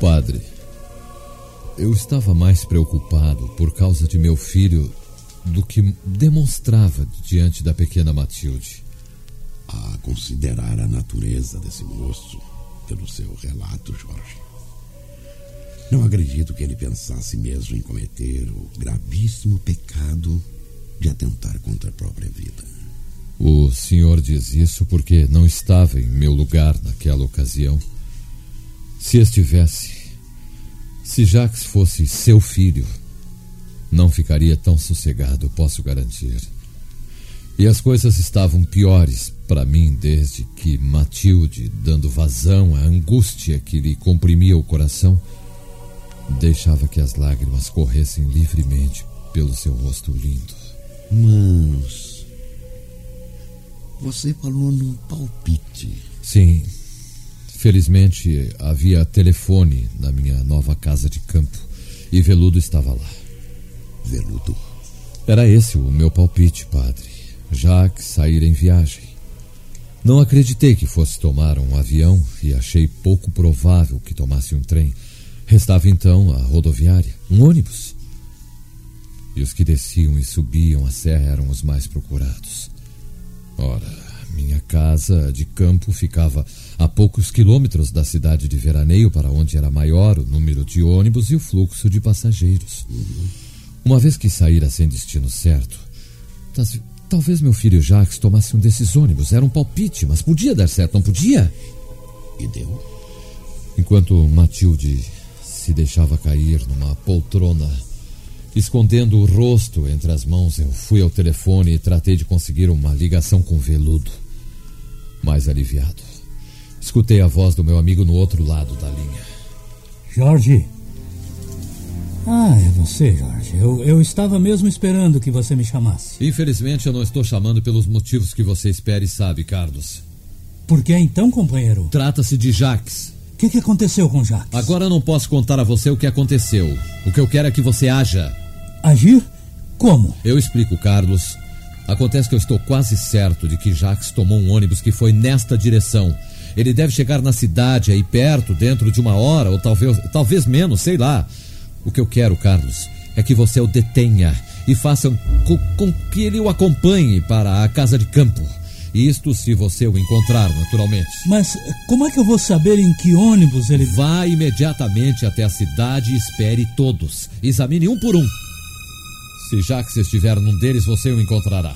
Padre, eu estava mais preocupado por causa de meu filho do que demonstrava diante da pequena Matilde. A considerar a natureza desse moço pelo seu relato, Jorge. Não acredito que ele pensasse mesmo em cometer o gravíssimo pecado de atentar contra a própria vida. O senhor diz isso porque não estava em meu lugar naquela ocasião. Se estivesse, se Jacques fosse seu filho, não ficaria tão sossegado, posso garantir. E as coisas estavam piores para mim desde que Matilde, dando vazão à angústia que lhe comprimia o coração, deixava que as lágrimas corressem livremente pelo seu rosto lindo. Mas. Você falou num palpite. Sim. Felizmente havia telefone na minha nova casa de campo e Veludo estava lá. Veludo? Era esse o meu palpite, padre. Jacques sair em viagem. Não acreditei que fosse tomar um avião e achei pouco provável que tomasse um trem. Restava então a rodoviária, um ônibus. E os que desciam e subiam a serra eram os mais procurados. Ora, minha casa de campo ficava a poucos quilômetros da cidade de veraneio, para onde era maior o número de ônibus e o fluxo de passageiros. Uma vez que saíra sem destino certo, talvez meu filho Jacques tomasse um desses ônibus. Era um palpite, mas podia dar certo, não podia? E deu? Enquanto Matilde se deixava cair numa poltrona, escondendo o rosto entre as mãos, eu fui ao telefone e tratei de conseguir uma ligação com Veludo. Mais aliviado. Escutei a voz do meu amigo no outro lado da linha. Jorge. Ah, é você, Jorge. Eu, eu estava mesmo esperando que você me chamasse. Infelizmente, eu não estou chamando pelos motivos que você espera e sabe, Carlos. Por que então, companheiro? Trata-se de Jacques. O que, que aconteceu com Jacques? Agora não posso contar a você o que aconteceu. O que eu quero é que você haja. Agir? Como? Eu explico, Carlos. Acontece que eu estou quase certo de que Jacques tomou um ônibus que foi nesta direção. Ele deve chegar na cidade aí perto, dentro de uma hora, ou talvez, talvez menos, sei lá. O que eu quero, Carlos, é que você o detenha e faça com, com que ele o acompanhe para a casa de campo. Isto se você o encontrar, naturalmente. Mas como é que eu vou saber em que ônibus ele. Vá imediatamente até a cidade e espere todos. Examine um por um. Se Jacques estiver num deles, você o encontrará.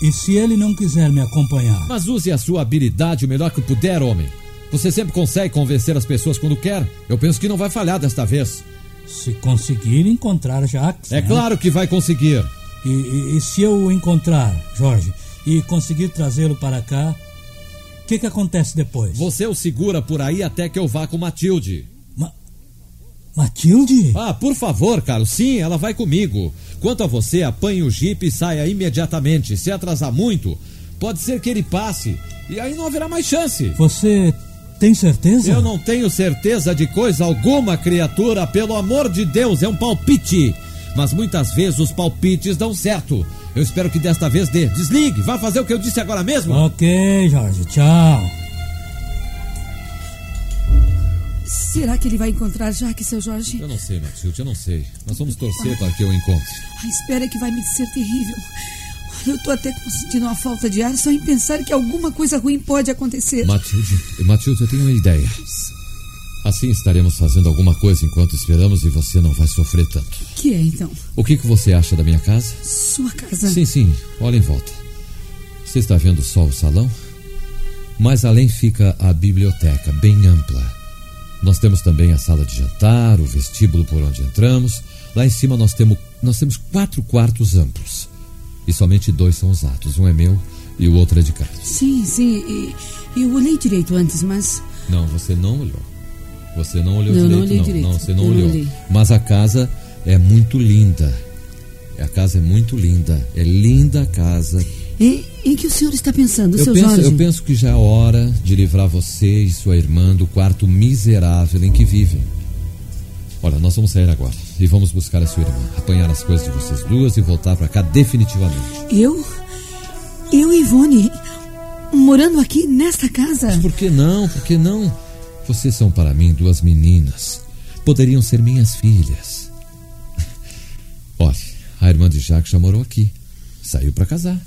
E se ele não quiser me acompanhar? Mas use a sua habilidade o melhor que puder, homem. Você sempre consegue convencer as pessoas quando quer. Eu penso que não vai falhar desta vez. Se conseguir encontrar Jacques. É né? claro que vai conseguir. E, e- e se eu o encontrar, Jorge, e conseguir trazê-lo para cá, o que, que acontece depois? Você o segura por aí até que eu vá com Matilde. Matilde? Ah, por favor, Carlos. Sim, ela vai comigo. Quanto a você, apanhe o jipe e saia imediatamente. Se atrasar muito, pode ser que ele passe. E aí não haverá mais chance. Você tem certeza? Eu não tenho certeza de coisa alguma, criatura. Pelo amor de Deus, é um palpite. Mas muitas vezes os palpites dão certo. Eu espero que desta vez dê. Desligue, vá fazer o que eu disse agora mesmo. Ok, Jorge, tchau. Será que ele vai encontrar Jaque, seu Jorge? Eu não sei, Matilde, eu não sei. Nós vamos torcer para que eu encontre. A espera que vai me ser terrível. Eu tô até sentindo uma falta de ar só em pensar que alguma coisa ruim pode acontecer. Matilde, Matilde, eu tenho uma ideia. Assim estaremos fazendo alguma coisa enquanto esperamos e você não vai sofrer tanto. Que é então? O que, que você acha da minha casa? Sua casa? Sim, sim, olha em volta. Você está vendo só o salão? Mais além fica a biblioteca, bem ampla. Nós temos também a sala de jantar, o vestíbulo por onde entramos. Lá em cima nós temos, nós temos quatro quartos amplos. E somente dois são usados. Um é meu e o outro é de Carlos. Sim, sim. e- Eu olhei direito antes, mas. Não, você não olhou. Você não olhou Não, não direito, olhei não. direito. Não, você não Eu não olhou. olhei. Mas a casa é muito linda. A casa é muito linda. É linda a casa. Em, em que o senhor está pensando, Eu seu penso, Jorge? eu penso que já é hora de livrar você e sua irmã do quarto miserável em que vivem. Olha, nós vamos sair agora e vamos buscar a sua irmã, apanhar as coisas de vocês duas e voltar pra cá definitivamente. Eu? Eu e Ivone? Morando aqui nesta casa? Por que não? Por que não? Vocês são para mim duas meninas. Poderiam ser minhas filhas. Olha, a irmã de Jacques já morou aqui. Saiu para casar.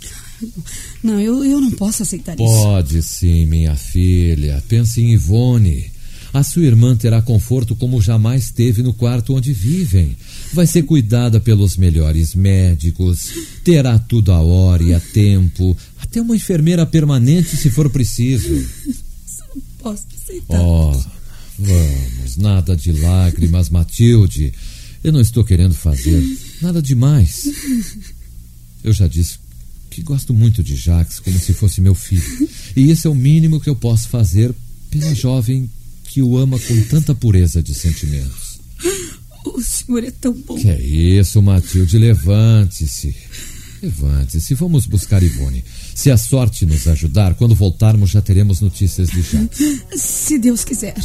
Não, eu, eu não posso aceitar isso. Pode sim, minha filha. Pense em Ivone. A sua irmã terá conforto como jamais teve no quarto onde vivem. Vai ser cuidada pelos melhores médicos, terá tudo a hora e a tempo, até uma enfermeira permanente se for preciso. Não posso aceitar. Oh, vamos, nada de lágrimas, Matilde. Eu não estou querendo fazer nada demais. Eu já disse que gosto muito de Jacques como se fosse meu filho. E esse é o mínimo que eu posso fazer pela jovem que o ama com tanta pureza de sentimentos. O senhor é tão bom. Que é isso, Matilde? Levante-se. Levante-se. Vamos buscar Ivone. Se a sorte nos ajudar, quando voltarmos já teremos notícias de Jacques. Se Deus quiser.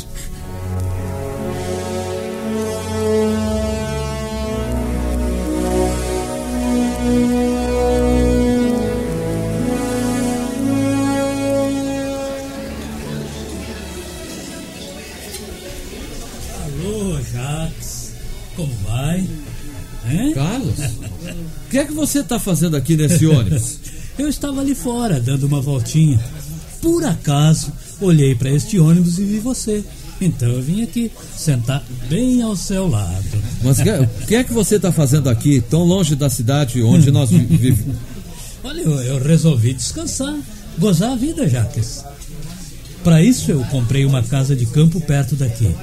Que é que você está fazendo aqui nesse ônibus? Eu estava ali fora, dando uma voltinha. Por acaso, olhei para este ônibus e vi você. Então eu vim aqui, sentar bem ao seu lado. Mas o que- é que você está fazendo aqui, tão longe da cidade onde nós vi- vivemos? Olha, eu, eu resolvi descansar, gozar a vida, Jacques. Para isso eu comprei uma casa de campo perto daqui.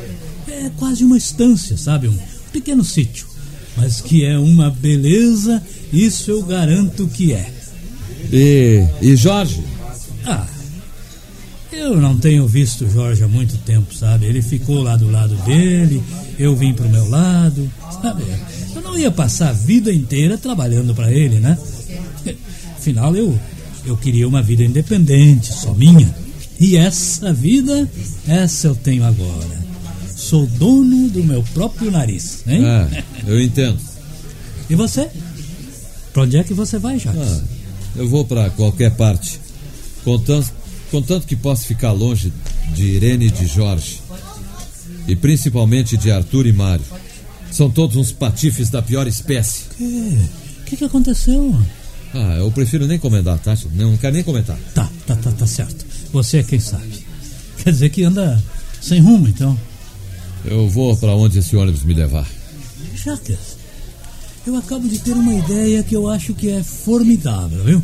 É quase uma estância, sabe? Um pequeno sítio. Mas que é uma beleza, isso eu garanto que é. E, e Jorge? Ah, eu não tenho visto Jorge há muito tempo, sabe? Ele ficou lá do lado dele, eu vim pro meu lado, sabe? Eu não ia passar a vida inteira trabalhando para ele, né? Afinal, eu, eu queria uma vida independente, só minha. E essa vida, essa eu tenho agora. Sou dono do meu próprio nariz, hein? É, eu entendo. E você? Pra onde é que você vai, Jacques? Ah, eu vou para qualquer parte. Contanto, contanto que possa ficar longe de Irene e de Jorge. E principalmente de Arthur e Mário. São todos uns patifes da pior espécie. O que, que aconteceu? Ah, eu prefiro nem comentar, tá? Não quero nem comentar. Tá, tá, tá, tá certo. Você é quem sabe. Quer dizer que anda sem rumo, então. Eu vou para onde esse ônibus me levar. Jacques, eu acabo de ter uma ideia que eu acho que é formidável, viu?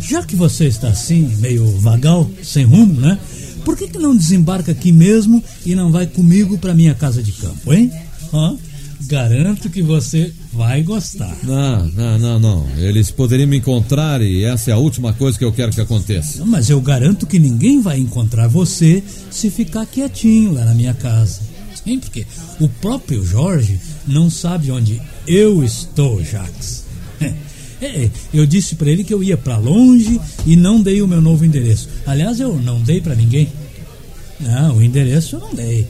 Já que você está assim, meio vagal, sem rumo, né? Por que, que não desembarca aqui mesmo e não vai comigo para minha casa de campo, hein? Ó, garanto que você vai gostar. Não, não, não, não. Eles poderiam me encontrar e essa é a última coisa que eu quero que aconteça. Mas eu garanto que ninguém vai encontrar você se ficar quietinho lá na minha casa. Porque o próprio Jorge não sabe onde eu estou, Jacques. É, eu disse para ele que eu ia para longe e não dei o meu novo endereço. Aliás, eu não dei para ninguém. Não, o endereço eu não dei.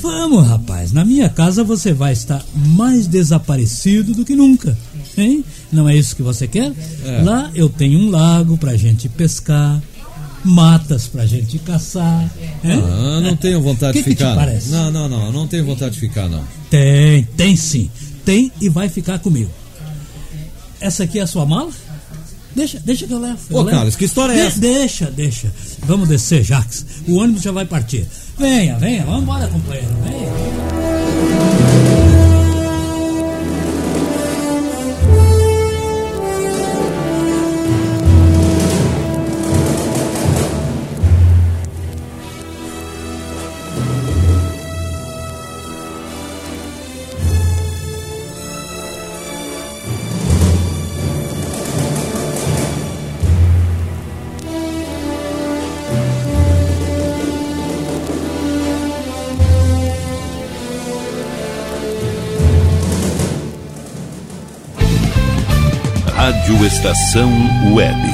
Vamos, rapaz, na minha casa você vai estar mais desaparecido do que nunca. Hein? Não é isso que você quer? É. Lá eu tenho um lago pra gente pescar, matas pra gente caçar. hein? Ah, não tenho vontade Que de ficar. não. Não, não, não. tenho vontade de ficar, não. Tem, tem sim. Tem e vai ficar comigo. Essa aqui é a sua mala? Deixa, deixa que eu levo. Ô. Carlos, que história é De- essa? Deixa, deixa. Vamos descer, Jacques. O ônibus já vai partir. Venha, venha, vamos embora, companheiro. Venha. Estação Web.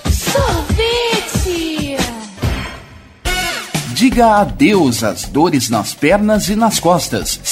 Diga adeus às dores nas pernas e nas costas.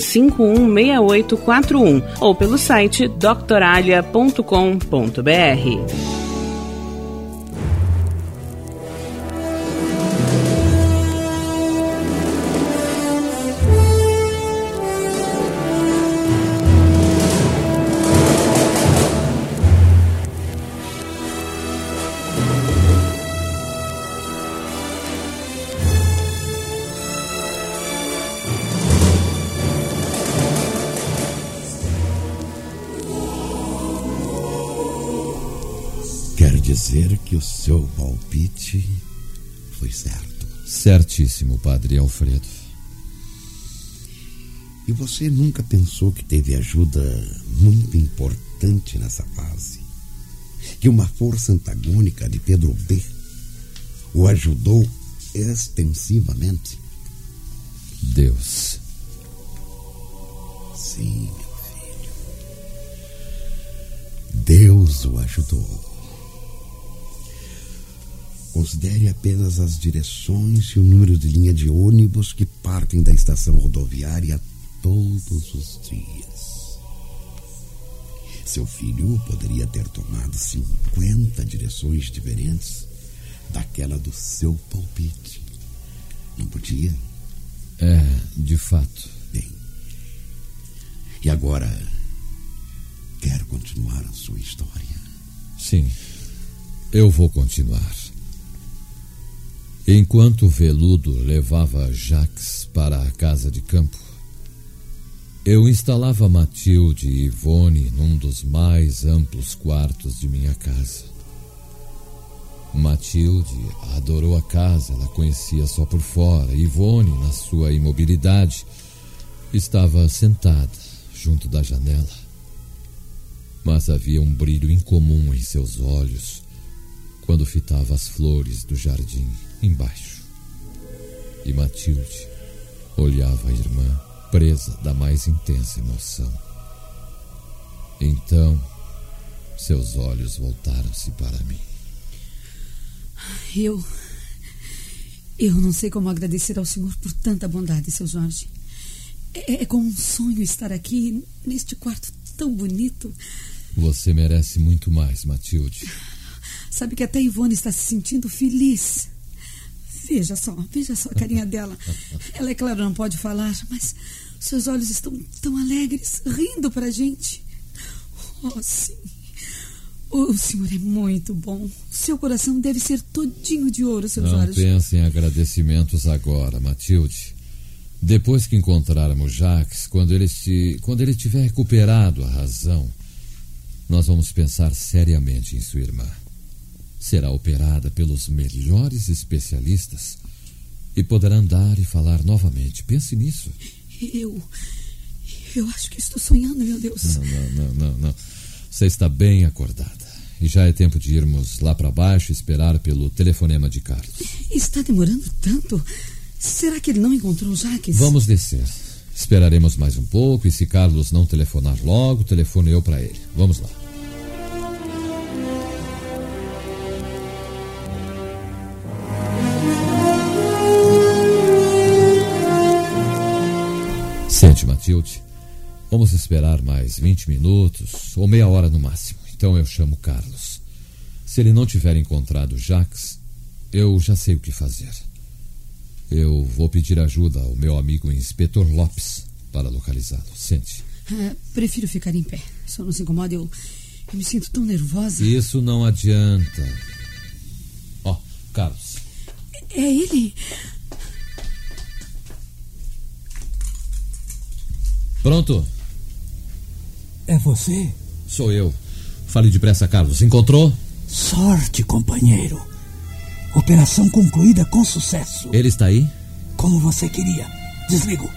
516841 ou pelo site doctoralha.com.br. dizer que o seu palpite foi certo. Certíssimo, Padre Alfredo. E você nunca pensou que teve ajuda muito importante nessa fase? Que uma força antagônica de Pedro B o ajudou extensivamente? Deus. Sim, meu filho. Deus o ajudou. Considere apenas as direções e o número de linha de ônibus que partem da estação rodoviária todos os dias. Seu filho poderia ter tomado 50 direções diferentes daquela do seu palpite. Não podia? É, de fato. Bem. E agora, quer continuar a sua história? Sim, eu vou continuar. Enquanto veludo levava Jacques para a casa de campo, eu instalava Matilde e Ivone num dos mais amplos quartos de minha casa. Matilde adorou a casa, ela conhecia só por fora. Ivone, na sua imobilidade, estava sentada junto da janela. Mas havia um brilho incomum em seus olhos quando fitava as flores do jardim embaixo. E Matilde olhava a irmã, presa da mais intensa emoção. Então, seus olhos voltaram-se para mim. Eu. Eu não sei como agradecer ao Senhor por tanta bondade, seu Jorge. É, é como um sonho estar aqui, neste quarto tão bonito. Você merece muito mais, Matilde. Sabe que até Ivone está se sentindo feliz. Veja só, veja só a carinha dela. Ela, é claro, não pode falar, mas seus olhos estão tão alegres, rindo pra gente. Oh, sim. O senhor é muito bom. Seu coração deve ser todinho de ouro, seu Não Jorge. pense em agradecimentos agora, Matilde. Depois que encontrarmos Jacques, quando ele, esti- quando ele tiver recuperado a razão, nós vamos pensar seriamente em sua irmã. Será operada pelos melhores especialistas e poderá andar e falar novamente. Pense nisso. Eu. Eu acho que estou sonhando, meu Deus. Não, não, não, não, não. Você está bem acordada. E já é tempo de irmos lá para baixo e esperar pelo telefonema de Carlos. Está demorando tanto. Será que ele não encontrou o Jaques? Vamos descer. Esperaremos mais um pouco e se Carlos não telefonar logo, telefone eu para ele. Vamos lá. Sente, Matilde. Vamos esperar mais 20 minutos ou meia hora no máximo. Então eu chamo Carlos. Se ele não tiver encontrado Jacques, eu já sei o que fazer. Eu vou pedir ajuda ao meu amigo Inspetor Lopes para localizá-lo. Sente. Ah, prefiro ficar em pé. Só não se incomoda, eu, eu me sinto tão nervosa. Isso não adianta. Ó, Carlos. É ele? Pronto? É você? Sou eu. Fale depressa, Carlos. Encontrou? Sorte, companheiro. Operação concluída com sucesso. Ele está aí? Como você queria. Desligo.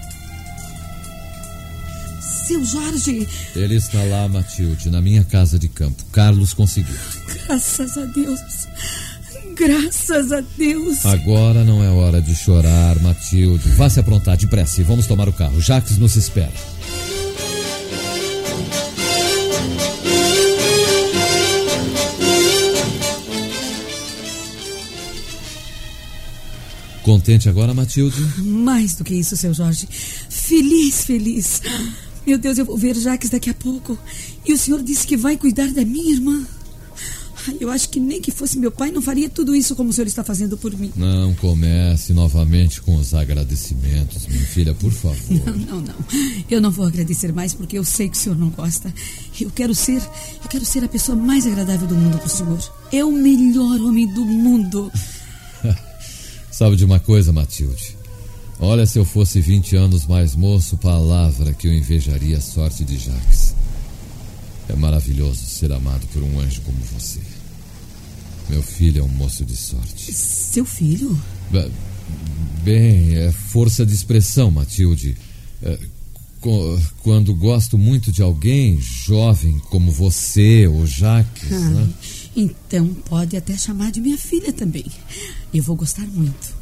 Seu Jorge! Ele está lá, Matilde, na minha casa de campo. Carlos conseguiu. Graças a Deus. Graças a Deus. Agora não é hora de chorar, Matilde. Vá se aprontar depressa e vamos tomar o carro. Jacques nos espera. Contente agora, Matilde? Mais do que isso, seu Jorge. Feliz, feliz. Meu Deus, eu vou ver Jaques daqui a pouco. E o senhor disse que vai cuidar da minha irmã. Ai, Eu acho que nem que fosse meu pai não faria tudo isso como o senhor está fazendo por mim. Não comece novamente com os agradecimentos, minha filha, por favor. Não, não, não. Eu não vou agradecer mais porque eu sei que o senhor não gosta. Eu quero ser, eu quero ser a pessoa mais agradável do mundo para o senhor. É o melhor homem do mundo. Sabe de uma coisa, Matilde? Olha, se eu fosse 20 anos mais moço, palavra que eu invejaria a sorte de Jacques. É maravilhoso ser amado por um anjo como você. Meu filho é um moço de sorte. Seu filho? Be- Bem, é força de expressão, Matilde. É, Quando gosto muito de alguém, jovem como você ou Jacques, né? Então pode até chamar de minha filha também. Eu vou gostar muito.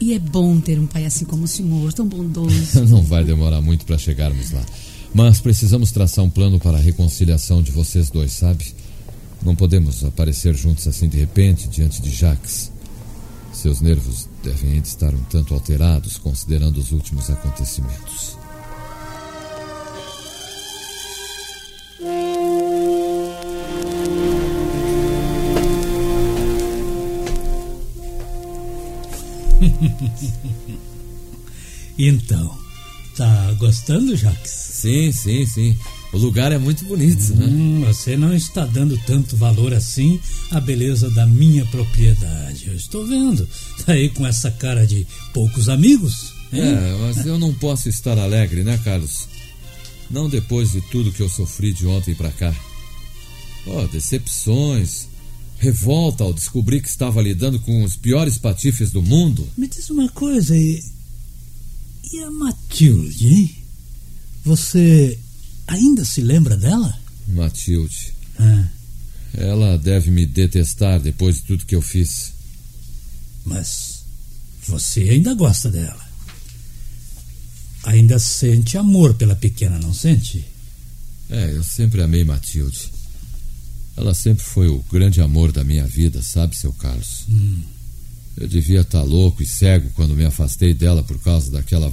E é bom ter um pai assim como o senhor, tão bondoso. Não vai demorar muito para chegarmos lá. Mas precisamos traçar um plano para a reconciliação de vocês dois, sabe? Não podemos aparecer juntos assim de repente diante de Jacques. Seus nervos devem estar um tanto alterados, considerando os últimos acontecimentos. Então, tá gostando, Jacques? Sim, sim, sim. O lugar é muito bonito, né? Hum, você não está dando tanto valor assim à beleza da minha propriedade. Eu estou vendo. Tá aí com essa cara de poucos amigos. hein? É, mas eu não posso estar alegre, né, Carlos? Não depois de tudo que eu sofri de ontem pra cá. Ó, decepções, revolta ao descobrir que estava lidando com os piores patifes do mundo. Me diz uma coisa, e, e a Matilde, hein? Você ainda se lembra dela? Matilde. Ah, Ela deve me detestar depois de tudo que eu fiz. mas você ainda gosta dela. Ainda sente amor pela pequena, não sente? É, eu sempre amei Matilde. Ela sempre foi o grande amor da minha vida, sabe, seu Carlos? Hum. Eu devia estar louco e cego quando me afastei dela por causa daquela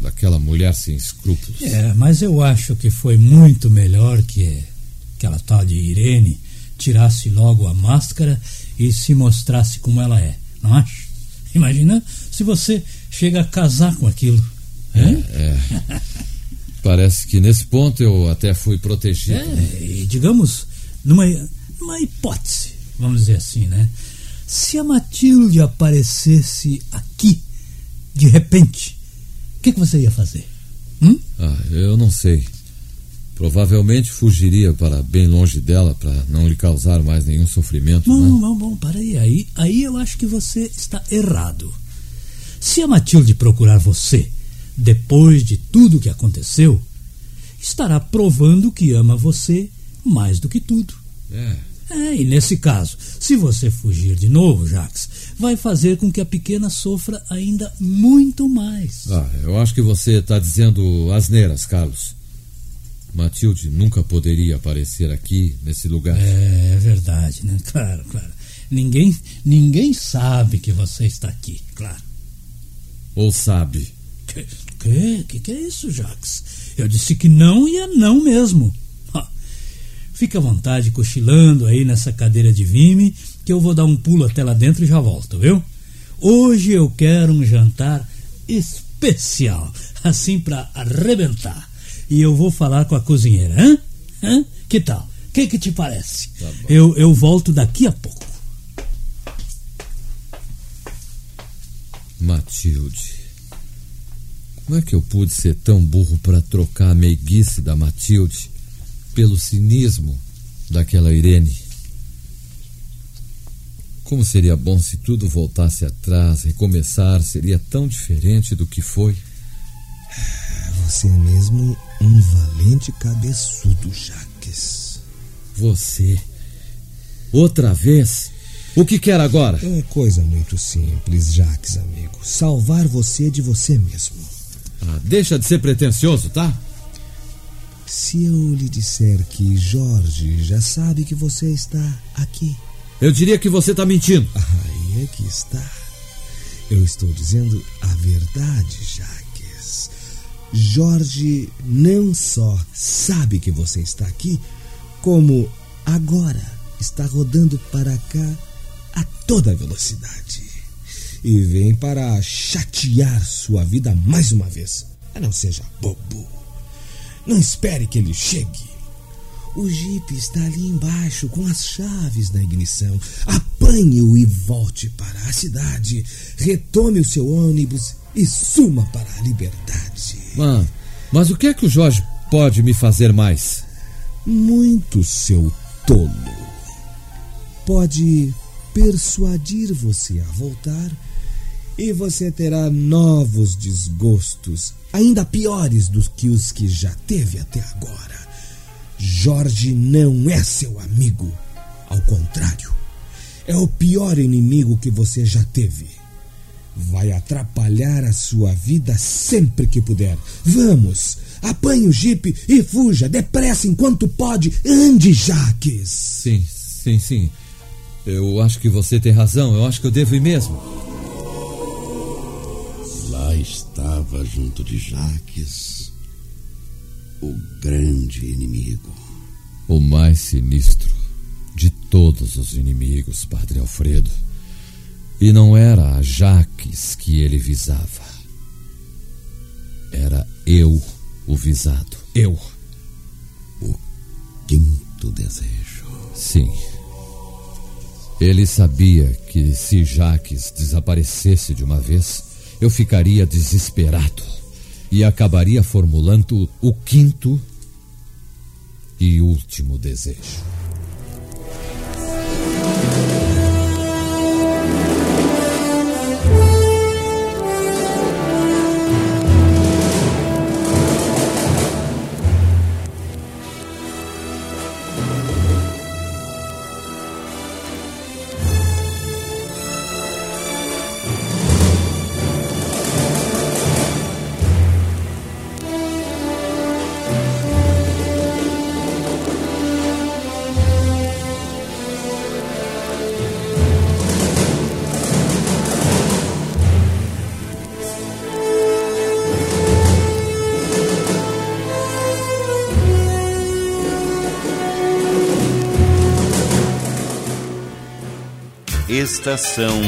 daquela mulher sem escrúpulos. É, mas eu acho que foi muito melhor que aquela tal de Irene tirasse logo a máscara e se mostrasse como ela é, não acha? Imagina se você chega a casar com aquilo. hein? É. Parece que nesse ponto eu até fui protegido. É, e digamos, numa, numa hipótese, vamos dizer assim, né? Se a Matilde aparecesse aqui, de repente, o que, que você ia fazer? Hum? Ah, eu não sei. Provavelmente fugiria para bem longe dela para não lhe causar mais nenhum sofrimento. Bom, né? bom, bom, para aí. aí. Aí eu acho que você está errado. Se a Matilde procurar você depois de tudo que aconteceu, estará provando que ama você mais do que tudo. É. É, e nesse caso, se você fugir de novo, Jax, vai fazer com que a pequena sofra ainda muito mais. Ah, eu acho que você está dizendo asneiras, Carlos. Matilde nunca poderia aparecer aqui, nesse lugar. É, é verdade, né? Claro, claro. Ninguém, ninguém sabe que você está aqui, claro. Ou sabe? Que, que, que, que é isso, Jax? Eu disse que não e é não mesmo. Fica à vontade cochilando aí nessa cadeira de vime, que eu vou dar um pulo até lá dentro e já volto, viu? Hoje eu quero um jantar especial, assim para arrebentar. E eu vou falar com a cozinheira, hã? hã? Que tal? O que, que te parece? eu, eu volto daqui a pouco. Matilde. Como é que eu pude ser tão burro para trocar a meiguice da Matilde pelo cinismo daquela Irene? Como seria bom se tudo voltasse atrás, recomeçar, seria tão diferente do que foi. Você é mesmo um valente cabeçudo, Jaques. Você. Outra vez? O que quer agora? É coisa muito simples, Jaques, amigo. Salvar você de você mesmo. Ah, deixa de ser pretensioso, tá? Se eu lhe disser que Jorge já sabe que você está aqui. Eu diria que você está mentindo. Aí é que está. Eu estou dizendo a verdade, Jaques. Jorge não só sabe que você está aqui, como agora está rodando para cá a toda velocidade. E vem para chatear sua vida mais uma vez. Não seja bobo. Não espere que ele chegue. O Jeep está ali embaixo com as chaves na ignição. Apanhe-o e volte para a cidade. Retome o seu ônibus e suma para a liberdade. Mas, mas o que é que o Jorge pode me fazer mais? Muito, seu tolo. Pode persuadir você a voltar e você terá novos desgostos, ainda piores do que os que já teve até agora. Jorge não é seu amigo. Ao contrário, é o pior inimigo que você já teve. Vai atrapalhar a sua vida sempre que puder. Vamos, apanhe o jipe e fuja depressa enquanto pode. Ande, Jaques. Sim, sim, sim. Eu acho que você tem razão. Eu acho que eu devo ir mesmo. Lá estava junto de Jaques o grande inimigo. O mais sinistro de todos os inimigos, Padre Alfredo. E não era a Jaques que ele visava. Era eu o visado. Eu. O quinto desejo. Sim. Ele sabia que se Jaques desaparecesse de uma vez, eu ficaria desesperado e acabaria formulando o quinto e último desejo. Estação.